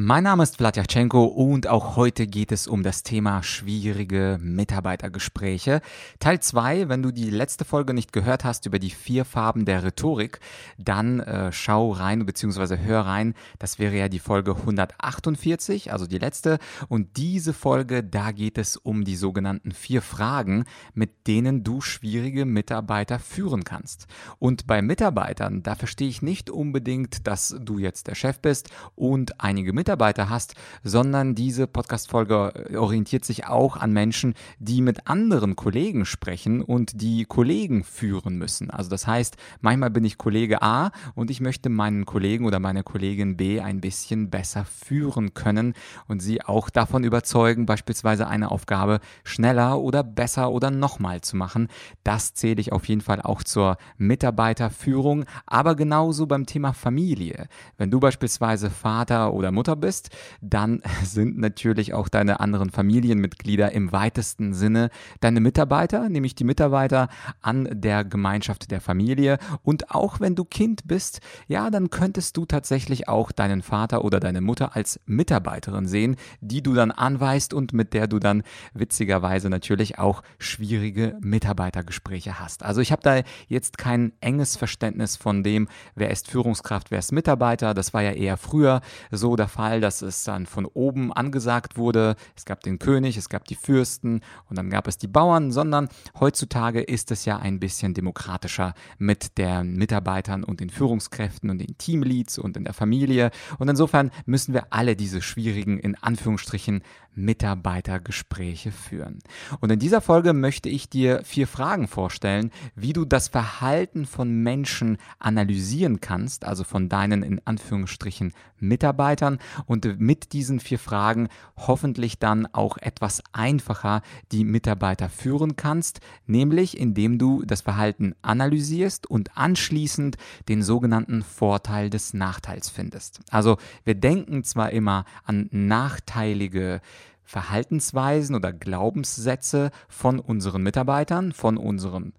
Mein Name ist Vladyachenko und auch heute geht es um das Thema schwierige Mitarbeitergespräche. Teil 2, wenn du die letzte Folge nicht gehört hast über die vier Farben der Rhetorik, dann äh, schau rein bzw. hör rein. Das wäre ja die Folge 148, also die letzte. Und diese Folge, da geht es um die sogenannten vier Fragen, mit denen du schwierige Mitarbeiter führen kannst. Und bei Mitarbeitern, da verstehe ich nicht unbedingt, dass du jetzt der Chef bist und einige Mitarbeiter Mitarbeiter hast, sondern diese Podcast-Folge orientiert sich auch an Menschen, die mit anderen Kollegen sprechen und die Kollegen führen müssen. Also das heißt, manchmal bin ich Kollege A und ich möchte meinen Kollegen oder meine Kollegin B ein bisschen besser führen können und sie auch davon überzeugen, beispielsweise eine Aufgabe schneller oder besser oder nochmal zu machen. Das zähle ich auf jeden Fall auch zur Mitarbeiterführung, aber genauso beim Thema Familie. Wenn du beispielsweise Vater oder Mutter bist, dann sind natürlich auch deine anderen Familienmitglieder im weitesten Sinne deine Mitarbeiter, nämlich die Mitarbeiter an der Gemeinschaft der Familie. Und auch wenn du Kind bist, ja, dann könntest du tatsächlich auch deinen Vater oder deine Mutter als Mitarbeiterin sehen, die du dann anweist und mit der du dann witzigerweise natürlich auch schwierige Mitarbeitergespräche hast. Also ich habe da jetzt kein enges Verständnis von dem, wer ist Führungskraft, wer ist Mitarbeiter. Das war ja eher früher so der Fall dass es dann von oben angesagt wurde, es gab den König, es gab die Fürsten und dann gab es die Bauern, sondern heutzutage ist es ja ein bisschen demokratischer mit den Mitarbeitern und den Führungskräften und den Teamleads und in der Familie. Und insofern müssen wir alle diese schwierigen, in Anführungsstrichen, Mitarbeitergespräche führen. Und in dieser Folge möchte ich dir vier Fragen vorstellen, wie du das Verhalten von Menschen analysieren kannst, also von deinen in Anführungsstrichen Mitarbeitern und mit diesen vier Fragen hoffentlich dann auch etwas einfacher die Mitarbeiter führen kannst, nämlich indem du das Verhalten analysierst und anschließend den sogenannten Vorteil des Nachteils findest. Also wir denken zwar immer an nachteilige Verhaltensweisen oder Glaubenssätze von unseren Mitarbeitern, von unseren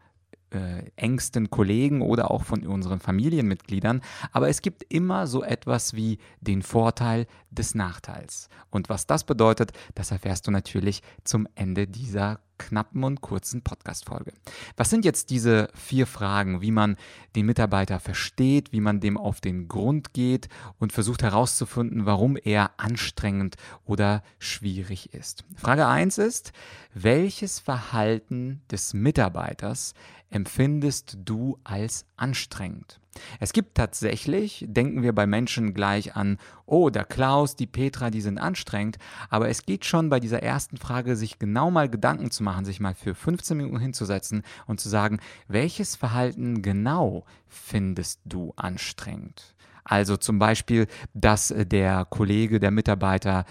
äh, engsten Kollegen oder auch von unseren Familienmitgliedern, aber es gibt immer so etwas wie den Vorteil des Nachteils. Und was das bedeutet, das erfährst du natürlich zum Ende dieser knappen und kurzen Podcast-Folge. Was sind jetzt diese vier Fragen, wie man den Mitarbeiter versteht, wie man dem auf den Grund geht und versucht herauszufinden, warum er anstrengend oder schwierig ist? Frage 1 ist, welches Verhalten des Mitarbeiters empfindest du als anstrengend? Es gibt tatsächlich, denken wir bei Menschen gleich an, oh, der Klaus, die Petra, die sind anstrengend, aber es geht schon bei dieser ersten Frage, sich genau mal Gedanken zu machen, sich mal für 15 Minuten hinzusetzen und zu sagen, welches Verhalten genau findest du anstrengend? Also zum Beispiel, dass äh, der Kollege, der Mitarbeiter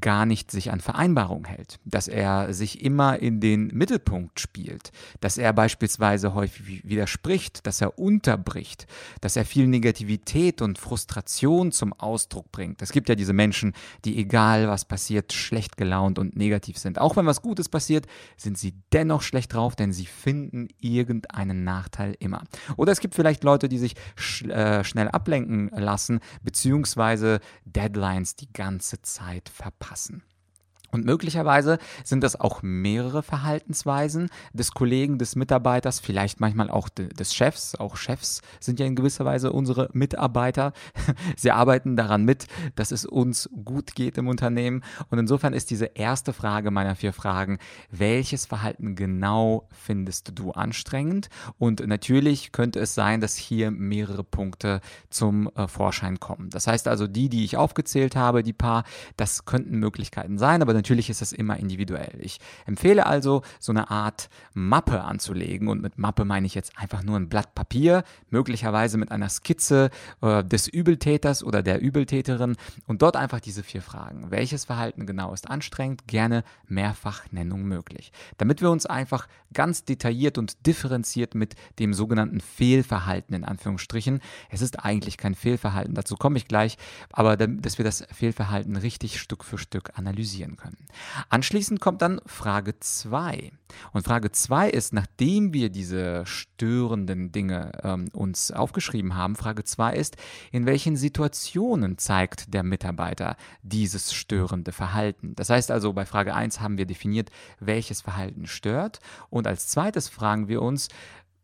gar nicht sich an Vereinbarungen hält, dass er sich immer in den Mittelpunkt spielt, dass er beispielsweise häufig widerspricht, dass er unterbricht, dass er viel Negativität und Frustration zum Ausdruck bringt. Es gibt ja diese Menschen, die egal was passiert, schlecht gelaunt und negativ sind. Auch wenn was Gutes passiert, sind sie dennoch schlecht drauf, denn sie finden irgendeinen Nachteil immer. Oder es gibt vielleicht Leute, die sich sch äh, schnell ablenken lassen, beziehungsweise Deadlines die ganze Zeit verpassen. Und möglicherweise sind das auch mehrere Verhaltensweisen des Kollegen, des Mitarbeiters, vielleicht manchmal auch des Chefs. Auch Chefs sind ja in gewisser Weise unsere Mitarbeiter. Sie arbeiten daran mit, dass es uns gut geht im Unternehmen. Und insofern ist diese erste Frage meiner vier Fragen, welches Verhalten genau findest du anstrengend? Und natürlich könnte es sein, dass hier mehrere Punkte zum äh, Vorschein kommen. Das heißt also, die, die ich aufgezählt habe, die paar, das könnten Möglichkeiten sein, aber natürlich ist das immer individuell. Ich empfehle also, so eine Art Mappe anzulegen und mit Mappe meine ich jetzt einfach nur ein Blatt Papier, möglicherweise mit einer Skizze äh, des Übeltäters oder der Übeltäterin und dort einfach diese vier Fragen. Welches Verhalten genau ist anstrengend? Gerne Mehrfachnennung möglich. Damit wir uns einfach ganz detailliert und differenziert mit dem sogenannten Fehlverhalten in Anführungsstrichen, es ist eigentlich kein Fehlverhalten, dazu komme ich gleich, aber dass wir das Fehlverhalten richtig Stück für Stück analysieren können. Anschließend kommt dann Frage 2. Und Frage 2 ist, nachdem wir diese störenden Dinge ähm, uns aufgeschrieben haben, Frage 2 ist, in welchen Situationen zeigt der Mitarbeiter dieses störende Verhalten? Das heißt also, bei Frage 1 haben wir definiert, welches Verhalten stört. Und als zweites fragen wir uns,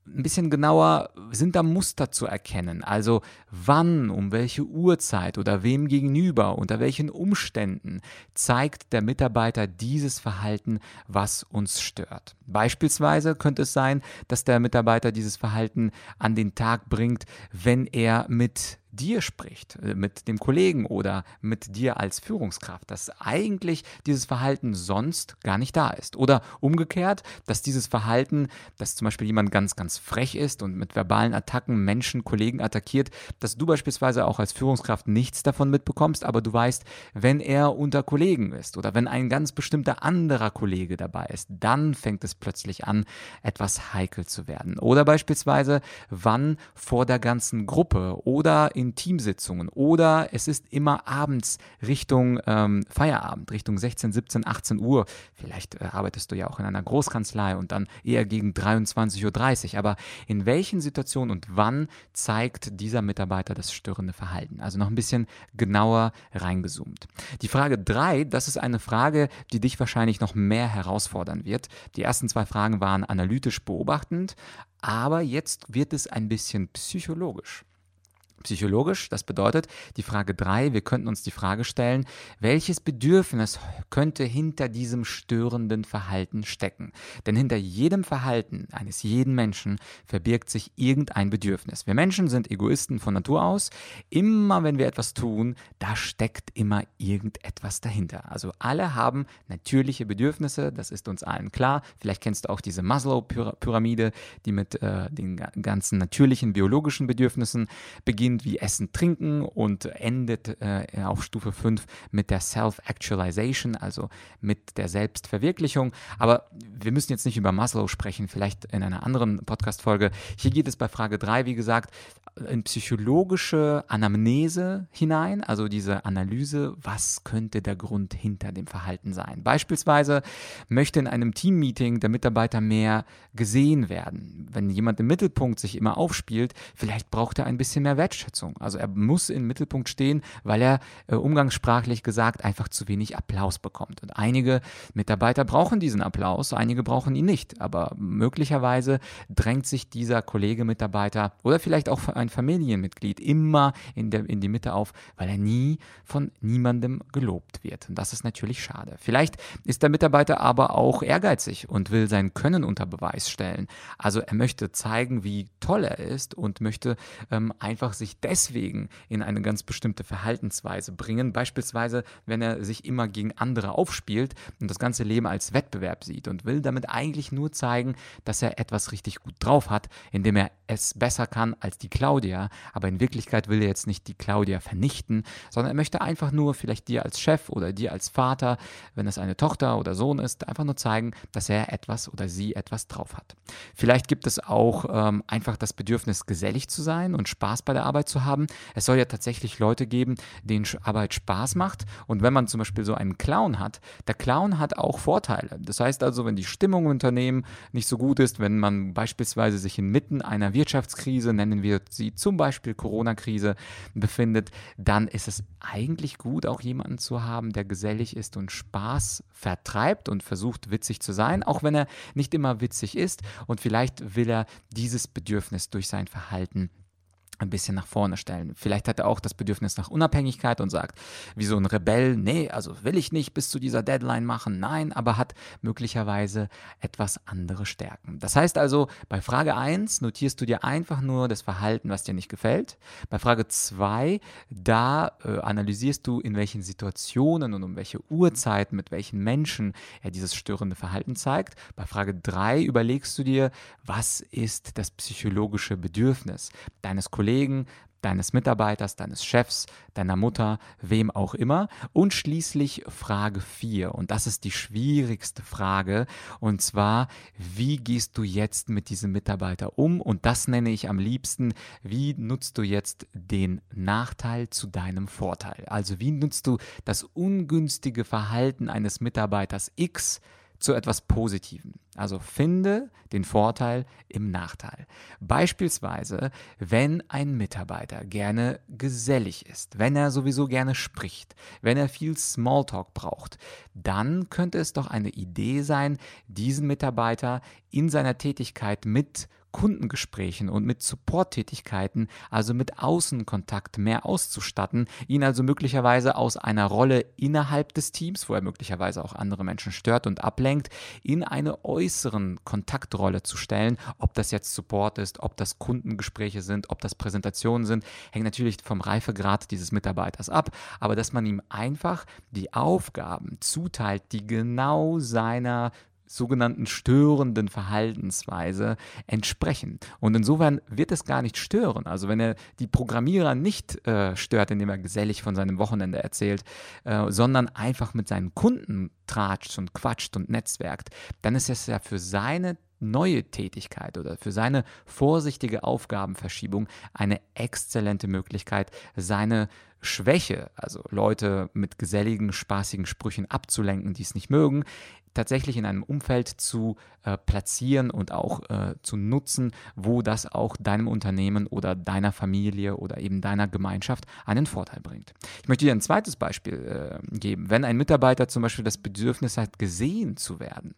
ein bisschen genauer, sind da Muster zu erkennen? Also wann, um welche Uhrzeit oder wem gegenüber, unter welchen Umständen zeigt der Mitarbeiter dieses Verhalten, was uns stört? Beispielsweise könnte es sein, dass der Mitarbeiter dieses Verhalten an den Tag bringt, wenn er mit dir spricht, äh, mit dem Kollegen oder mit dir als Führungskraft, dass eigentlich dieses Verhalten sonst gar nicht da ist. Oder umgekehrt, dass dieses Verhalten, dass zum Beispiel jemand ganz, ganz frech ist und mit verbalen Attacken Menschen, Kollegen attackiert, dass du beispielsweise auch als Führungskraft nichts davon mitbekommst, aber du weißt, wenn er unter Kollegen ist oder wenn ein ganz bestimmter anderer Kollege dabei ist, dann fängt es plötzlich an, etwas heikel zu werden. Oder beispielsweise, wann vor der ganzen Gruppe oder in Teamsitzungen oder es ist immer abends Richtung ähm, Feierabend, Richtung 16, 17, 18 Uhr. Vielleicht äh, arbeitest du ja auch in einer Großkanzlei und dann eher gegen 23.30 Uhr. Aber in welchen Situationen und wann zeigt dieser Mitarbeiter das störende Verhalten? Also noch ein bisschen genauer reingezoomt. Die Frage 3, das ist eine Frage, die dich wahrscheinlich noch mehr herausfordern wird. Die ersten zwei Fragen waren analytisch beobachtend, aber jetzt wird es ein bisschen psychologisch psychologisch. Das bedeutet, die Frage 3, wir könnten uns die Frage stellen, welches Bedürfnis könnte hinter diesem störenden Verhalten stecken? Denn hinter jedem Verhalten eines jeden Menschen verbirgt sich irgendein Bedürfnis. Wir Menschen sind Egoisten von Natur aus. Immer wenn wir etwas tun, da steckt immer irgendetwas dahinter. Also alle haben natürliche Bedürfnisse, das ist uns allen klar. Vielleicht kennst du auch diese Maslow-Pyramide, die mit äh, den ganzen natürlichen biologischen Bedürfnissen beginnt beginnt wie Essen, Trinken und endet äh, auf Stufe 5 mit der Self-Actualization, also mit der Selbstverwirklichung. Aber wir müssen jetzt nicht über Maslow sprechen, vielleicht in einer anderen Podcast-Folge. Hier geht es bei Frage 3, wie gesagt, in psychologische Anamnese hinein, also diese Analyse, was könnte der Grund hinter dem Verhalten sein. Beispielsweise möchte in einem Teammeeting der Mitarbeiter mehr gesehen werden. Wenn jemand im Mittelpunkt sich immer aufspielt, vielleicht braucht er ein bisschen mehr Wertschätzung. Also er muss im Mittelpunkt stehen, weil er äh, umgangssprachlich gesagt einfach zu wenig Applaus bekommt. Und einige Mitarbeiter brauchen diesen Applaus, einige brauchen ihn nicht. Aber möglicherweise drängt sich dieser Kollege Mitarbeiter oder vielleicht auch ein Familienmitglied immer in, der, in die Mitte auf, weil er nie von niemandem gelobt wird. Und das ist natürlich schade. Vielleicht ist der Mitarbeiter aber auch ehrgeizig und will sein Können unter Beweis stellen. Also er möchte zeigen, wie toll er ist und möchte ähm, einfach sich deswegen in eine ganz bestimmte Verhaltensweise bringen. Beispielsweise, wenn er sich immer gegen andere aufspielt und das ganze Leben als Wettbewerb sieht und will damit eigentlich nur zeigen, dass er etwas richtig gut drauf hat, indem er es besser kann als die Claudia, aber in Wirklichkeit will er jetzt nicht die Claudia vernichten, sondern er möchte einfach nur vielleicht dir als Chef oder dir als Vater, wenn es eine Tochter oder Sohn ist, einfach nur zeigen, dass er etwas oder sie etwas drauf hat. Vielleicht gibt es auch ähm, einfach das Bedürfnis, gesellig zu sein und Spaß bei der Arbeit zu haben. Es soll ja tatsächlich Leute geben, denen Arbeit Spaß macht. Und wenn man zum Beispiel so einen Clown hat, der Clown hat auch Vorteile. Das heißt also, wenn die Stimmung im Unternehmen nicht so gut ist, wenn man beispielsweise sich inmitten einer Wirtschaftskrise, nennen wir sie zum Beispiel Corona-Krise, befindet, dann ist es eigentlich gut, auch jemanden zu haben, der gesellig ist und Spaß vertreibt und versucht, witzig zu sein, auch wenn er nicht immer witzig ist. Und vielleicht will er dieses Bedürfnis durch sein Verhalten ein bisschen nach vorne stellen. Vielleicht hat er auch das Bedürfnis nach Unabhängigkeit und sagt, wie so ein Rebell, nee, also will ich nicht bis zu dieser Deadline machen, nein, aber hat möglicherweise etwas andere Stärken. Das heißt also, bei Frage 1 notierst du dir einfach nur das Verhalten, was dir nicht gefällt. Bei Frage 2, da äh, analysierst du, in welchen Situationen und um welche Uhrzeiten, mit welchen Menschen er dieses störende Verhalten zeigt. Bei Frage 3 überlegst du dir, was ist das psychologische Bedürfnis deines Kollegen, Kollegen, deines Mitarbeiters, deines Chefs, deiner Mutter, wem auch immer. Und schließlich Frage 4. Und das ist die schwierigste Frage. Und zwar, wie gehst du jetzt mit diesem Mitarbeiter um? Und das nenne ich am liebsten, wie nutzt du jetzt den Nachteil zu deinem Vorteil? Also wie nutzt du das ungünstige Verhalten eines Mitarbeiters X zu etwas Positivem. Also finde den Vorteil im Nachteil. Beispielsweise, wenn ein Mitarbeiter gerne gesellig ist, wenn er sowieso gerne spricht, wenn er viel Smalltalk braucht, dann könnte es doch eine Idee sein, diesen Mitarbeiter in seiner Tätigkeit mit Kundengesprächen und mit Support-Tätigkeiten, also mit Außenkontakt mehr auszustatten, ihn also möglicherweise aus einer Rolle innerhalb des Teams, wo er möglicherweise auch andere Menschen stört und ablenkt, in eine äußeren Kontaktrolle zu stellen. Ob das jetzt Support ist, ob das Kundengespräche sind, ob das Präsentationen sind, hängt natürlich vom Reifegrad dieses Mitarbeiters ab, aber dass man ihm einfach die Aufgaben zuteilt, die genau seiner sogenannten störenden Verhaltensweise entsprechen. Und insofern wird es gar nicht stören. Also wenn er die Programmierer nicht äh, stört, indem er gesellig von seinem Wochenende erzählt, äh, sondern einfach mit seinen Kunden tratscht und quatscht und netzwerkt, dann ist es ja für seine neue Tätigkeit oder für seine vorsichtige Aufgabenverschiebung eine exzellente Möglichkeit, seine Schwäche, also Leute mit geselligen, spaßigen Sprüchen abzulenken, die es nicht mögen, tatsächlich in einem Umfeld zu äh, platzieren und auch äh, zu nutzen, wo das auch deinem Unternehmen oder deiner Familie oder eben deiner Gemeinschaft einen Vorteil bringt. Ich möchte dir ein zweites Beispiel äh, geben. Wenn ein Mitarbeiter zum Beispiel das Bedürfnis hat, gesehen zu werden,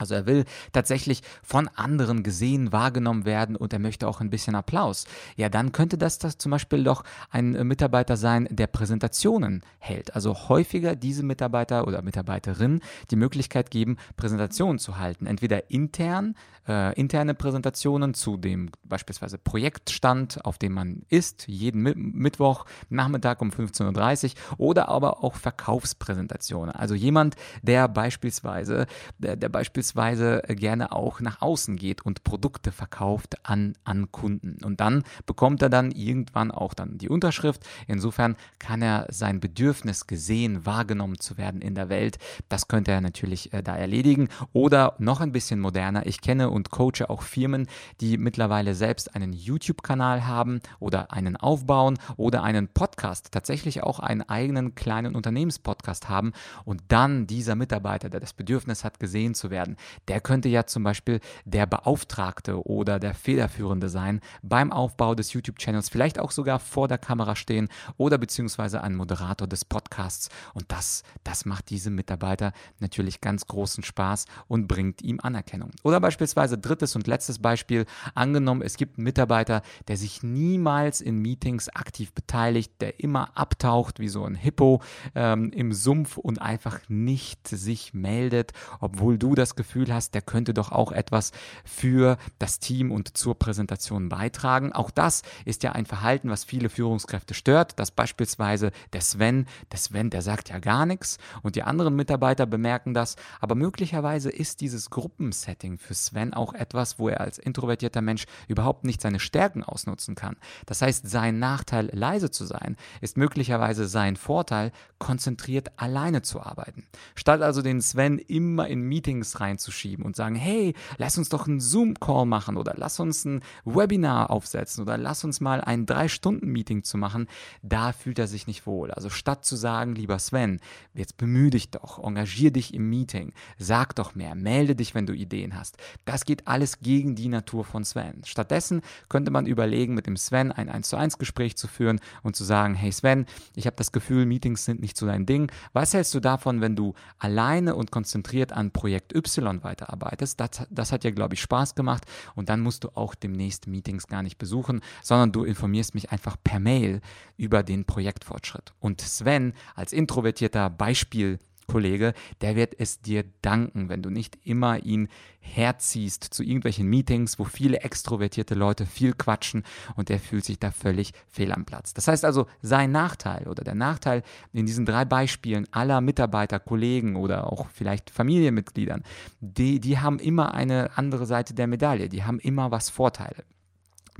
also er will tatsächlich von anderen gesehen, wahrgenommen werden und er möchte auch ein bisschen Applaus. Ja, dann könnte das, das zum Beispiel doch ein Mitarbeiter sein, der Präsentationen hält. Also häufiger diese Mitarbeiter oder Mitarbeiterin die Möglichkeit geben, Präsentationen zu halten. Entweder intern, äh, interne Präsentationen zu dem beispielsweise Projektstand, auf dem man ist, jeden Mi Mittwoch, Nachmittag um 15.30 Uhr oder aber auch Verkaufspräsentationen. Also jemand, der beispielsweise, der, der beispielsweise beispielsweise gerne auch nach außen geht und Produkte verkauft an, an Kunden. Und dann bekommt er dann irgendwann auch dann die Unterschrift. Insofern kann er sein Bedürfnis gesehen, wahrgenommen zu werden in der Welt. Das könnte er natürlich äh, da erledigen. Oder noch ein bisschen moderner. Ich kenne und coache auch Firmen, die mittlerweile selbst einen YouTube-Kanal haben oder einen aufbauen oder einen Podcast, tatsächlich auch einen eigenen kleinen Unternehmenspodcast haben und dann dieser Mitarbeiter, der das Bedürfnis hat, gesehen zu werden, der könnte ja zum Beispiel der Beauftragte oder der Federführende sein beim Aufbau des YouTube-Channels, vielleicht auch sogar vor der Kamera stehen oder beziehungsweise ein Moderator des Podcasts. Und das, das macht diesem Mitarbeiter natürlich ganz großen Spaß und bringt ihm Anerkennung. Oder beispielsweise drittes und letztes Beispiel, angenommen, es gibt einen Mitarbeiter, der sich niemals in Meetings aktiv beteiligt, der immer abtaucht wie so ein Hippo ähm, im Sumpf und einfach nicht sich meldet, obwohl du das Gefühl hast, der könnte doch auch etwas für das Team und zur Präsentation beitragen. Auch das ist ja ein Verhalten, was viele Führungskräfte stört, dass beispielsweise der Sven, der Sven, der sagt ja gar nichts und die anderen Mitarbeiter bemerken das, aber möglicherweise ist dieses Gruppensetting für Sven auch etwas, wo er als introvertierter Mensch überhaupt nicht seine Stärken ausnutzen kann. Das heißt, sein Nachteil, leise zu sein, ist möglicherweise sein Vorteil, konzentriert alleine zu arbeiten. Statt also den Sven immer in Meetings rein reinzuschieben und sagen, hey, lass uns doch einen Zoom-Call machen oder lass uns ein Webinar aufsetzen oder lass uns mal ein Drei-Stunden-Meeting zu machen, da fühlt er sich nicht wohl. Also statt zu sagen, lieber Sven, jetzt bemühe dich doch, engagier dich im Meeting, sag doch mehr, melde dich, wenn du Ideen hast. Das geht alles gegen die Natur von Sven. Stattdessen könnte man überlegen, mit dem Sven ein 1 zu 1 Gespräch zu führen und zu sagen, hey Sven, ich habe das Gefühl, Meetings sind nicht so dein Ding. Was hältst du davon, wenn du alleine und konzentriert an Projekt Y Weiterarbeitest. Das, das hat ja, glaube ich, Spaß gemacht und dann musst du auch demnächst Meetings gar nicht besuchen, sondern du informierst mich einfach per Mail über den Projektfortschritt. Und Sven als introvertierter Beispiel Kollege, der wird es dir danken, wenn du nicht immer ihn herziehst zu irgendwelchen Meetings, wo viele extrovertierte Leute viel quatschen und der fühlt sich da völlig fehl am Platz. Das heißt also, sein Nachteil oder der Nachteil in diesen drei Beispielen aller Mitarbeiter, Kollegen oder auch vielleicht Familienmitgliedern, die, die haben immer eine andere Seite der Medaille, die haben immer was Vorteile.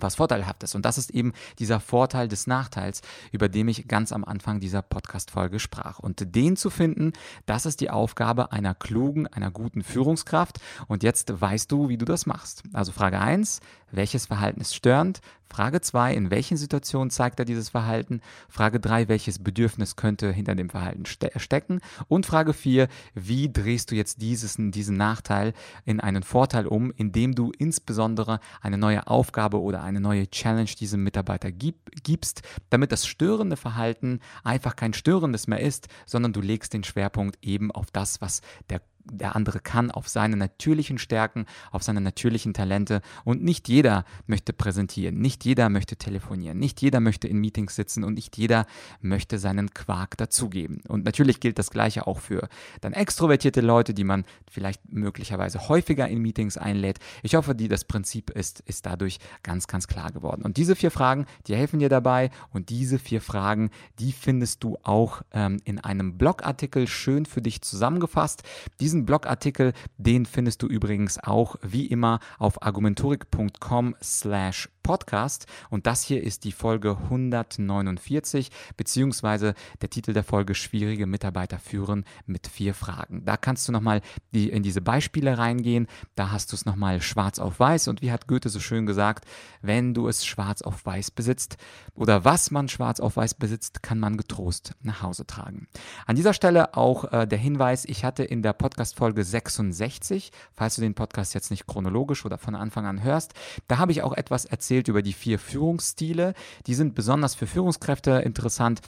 Was vorteilhaft ist. Und das ist eben dieser Vorteil des Nachteils, über den ich ganz am Anfang dieser Podcast-Folge sprach. Und den zu finden, das ist die Aufgabe einer klugen, einer guten Führungskraft. Und jetzt weißt du, wie du das machst. Also Frage 1, welches Verhalten ist störend? Frage 2, in welchen Situationen zeigt er dieses Verhalten? Frage 3, welches Bedürfnis könnte hinter dem Verhalten ste stecken? Und Frage 4, wie drehst du jetzt dieses, diesen Nachteil in einen Vorteil um, indem du insbesondere eine neue Aufgabe oder eine neue Challenge diesem Mitarbeiter gib, gibst, damit das störende Verhalten einfach kein störendes mehr ist, sondern du legst den Schwerpunkt eben auf das, was der der andere kann, auf seine natürlichen Stärken, auf seine natürlichen Talente. Und nicht jeder möchte präsentieren, nicht jeder möchte telefonieren, nicht jeder möchte in Meetings sitzen und nicht jeder möchte seinen Quark dazugeben. Und natürlich gilt das Gleiche auch für dann extrovertierte Leute, die man vielleicht möglicherweise häufiger in Meetings einlädt. Ich hoffe, die, das Prinzip ist, ist dadurch ganz, ganz klar geworden. Und diese vier Fragen, die helfen dir dabei. Und diese vier Fragen, die findest du auch ähm, in einem Blogartikel schön für dich zusammengefasst. Diesen diesen Blogartikel, den findest du übrigens auch wie immer auf argumentorik.com slash podcast und das hier ist die Folge 149 beziehungsweise der Titel der Folge Schwierige Mitarbeiter führen mit vier Fragen. Da kannst du nochmal die, in diese Beispiele reingehen, da hast du es nochmal schwarz auf weiß und wie hat Goethe so schön gesagt, wenn du es schwarz auf weiß besitzt oder was man schwarz auf weiß besitzt, kann man getrost nach Hause tragen. An dieser Stelle auch äh, der Hinweis, ich hatte in der Podcast Podcast-Folge 66, falls du den Podcast jetzt nicht chronologisch oder von Anfang an hörst. Da habe ich auch etwas erzählt über die vier Führungsstile. Die sind besonders für Führungskräfte interessant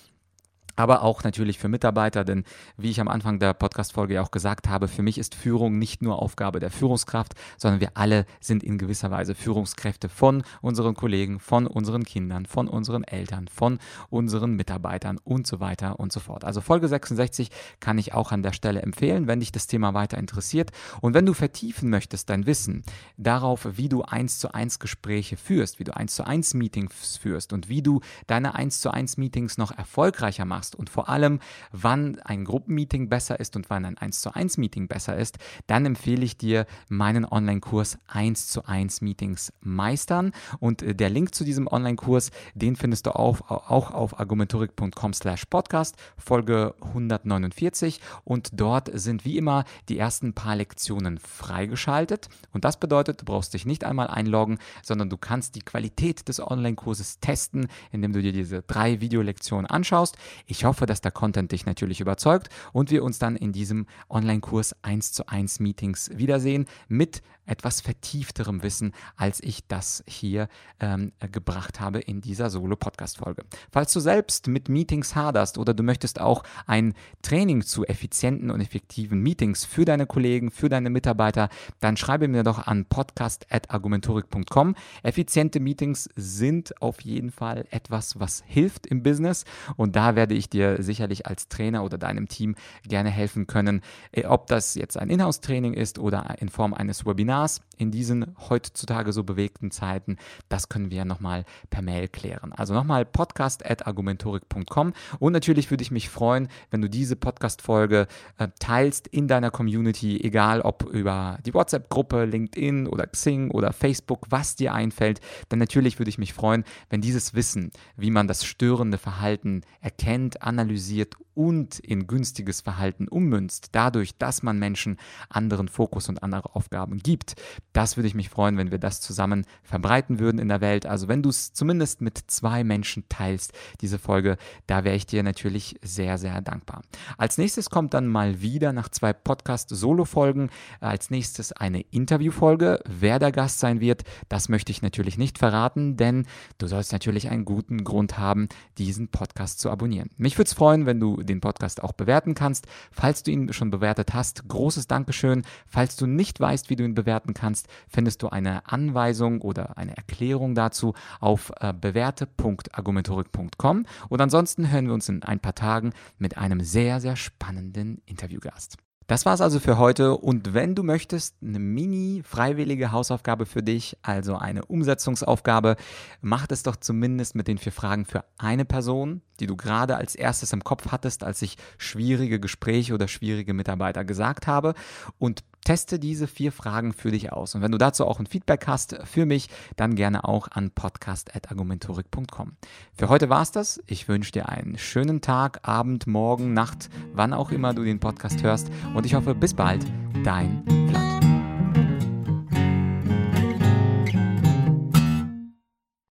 aber auch natürlich für Mitarbeiter, denn wie ich am Anfang der Podcast-Folge ja auch gesagt habe, für mich ist Führung nicht nur Aufgabe der Führungskraft, sondern wir alle sind in gewisser Weise Führungskräfte von unseren Kollegen, von unseren Kindern, von unseren Eltern, von unseren Mitarbeitern und so weiter und so fort. Also Folge 66 kann ich auch an der Stelle empfehlen, wenn dich das Thema weiter interessiert und wenn du vertiefen möchtest dein Wissen darauf, wie du eins zu eins Gespräche führst, wie du eins zu eins Meetings führst und wie du deine eins zu eins Meetings noch erfolgreicher machst, machst. Und vor allem, wann ein Gruppenmeeting besser ist und wann ein 1 zu 1 Meeting besser ist, dann empfehle ich dir meinen Online-Kurs 1 zu 1 Meetings meistern. Und äh, der Link zu diesem Online-Kurs, den findest du auch, auch auf argumentorik.com slash podcast, Folge 149 und dort sind wie immer die ersten paar Lektionen freigeschaltet. Und das bedeutet, du brauchst dich nicht einmal einloggen, sondern du kannst die Qualität des Online-Kurses testen, indem du dir diese drei Videolektionen anschaust. Ich hoffe, dass der Content dich natürlich überzeugt und wir uns dann in diesem Online-Kurs 1 zu 1 Meetings wiedersehen mit etwas vertiefterem Wissen, als ich das hier ähm, gebracht habe in dieser Solo-Podcast-Folge. Falls du selbst mit Meetings haderst oder du möchtest auch ein Training zu effizienten und effektiven Meetings für deine Kollegen, für deine Mitarbeiter, dann schreibe mir doch an podcast.argumentorik.com. Effiziente Meetings sind auf jeden Fall etwas, was hilft im Business und da werde ich dir sicherlich als Trainer oder deinem Team gerne helfen können, äh, ob das jetzt ein Inhouse-Training ist oder in Form eines Webinars Webinars in diesen heutzutage so bewegten Zeiten, das können wir nochmal per Mail klären. Also nochmal podcast.argumentorik.com und natürlich würde ich mich freuen, wenn du diese Podcast-Folge äh, teilst in deiner Community, egal ob über die WhatsApp-Gruppe, LinkedIn oder Xing oder Facebook, was dir einfällt. Denn natürlich würde ich mich freuen, wenn dieses Wissen, wie man das störende Verhalten erkennt, analysiert und in günstiges Verhalten ummünzt, dadurch, dass man Menschen anderen Fokus und andere Aufgaben gibt. Das würde ich mich freuen, wenn wir das zusammen verbreiten würden in der Welt. Also wenn du es zumindest mit zwei Menschen teilst, diese Folge, da wäre ich dir natürlich sehr, sehr dankbar. Als nächstes kommt dann mal wieder nach zwei Podcast-Solo-Folgen als nächstes eine Interview-Folge. Wer der Gast sein wird, das möchte ich natürlich nicht verraten, denn du sollst natürlich einen guten Grund haben, diesen Podcast zu abonnieren. Mich würde es freuen, wenn du den Podcast auch bewerten kannst. Falls du ihn schon bewertet hast, großes Dankeschön. Falls du nicht weißt, wie du ihn bewerten kannst, findest du eine Anweisung oder eine Erklärung dazu auf äh, bewährte.argumentorik.com. Und ansonsten hören wir uns in ein paar Tagen mit einem sehr, sehr spannenden Interviewgast. Das war's also für heute und wenn du möchtest, eine mini freiwillige Hausaufgabe für dich, also eine Umsetzungsaufgabe, mach es doch zumindest mit den vier Fragen für eine Person die du gerade als erstes im Kopf hattest, als ich schwierige Gespräche oder schwierige Mitarbeiter gesagt habe und teste diese vier Fragen für dich aus. Und wenn du dazu auch ein Feedback hast für mich, dann gerne auch an podcast.argumentorik.com. Für heute war's das. Ich wünsche dir einen schönen Tag, Abend, Morgen, Nacht, wann auch immer du den Podcast hörst. Und ich hoffe, bis bald, dein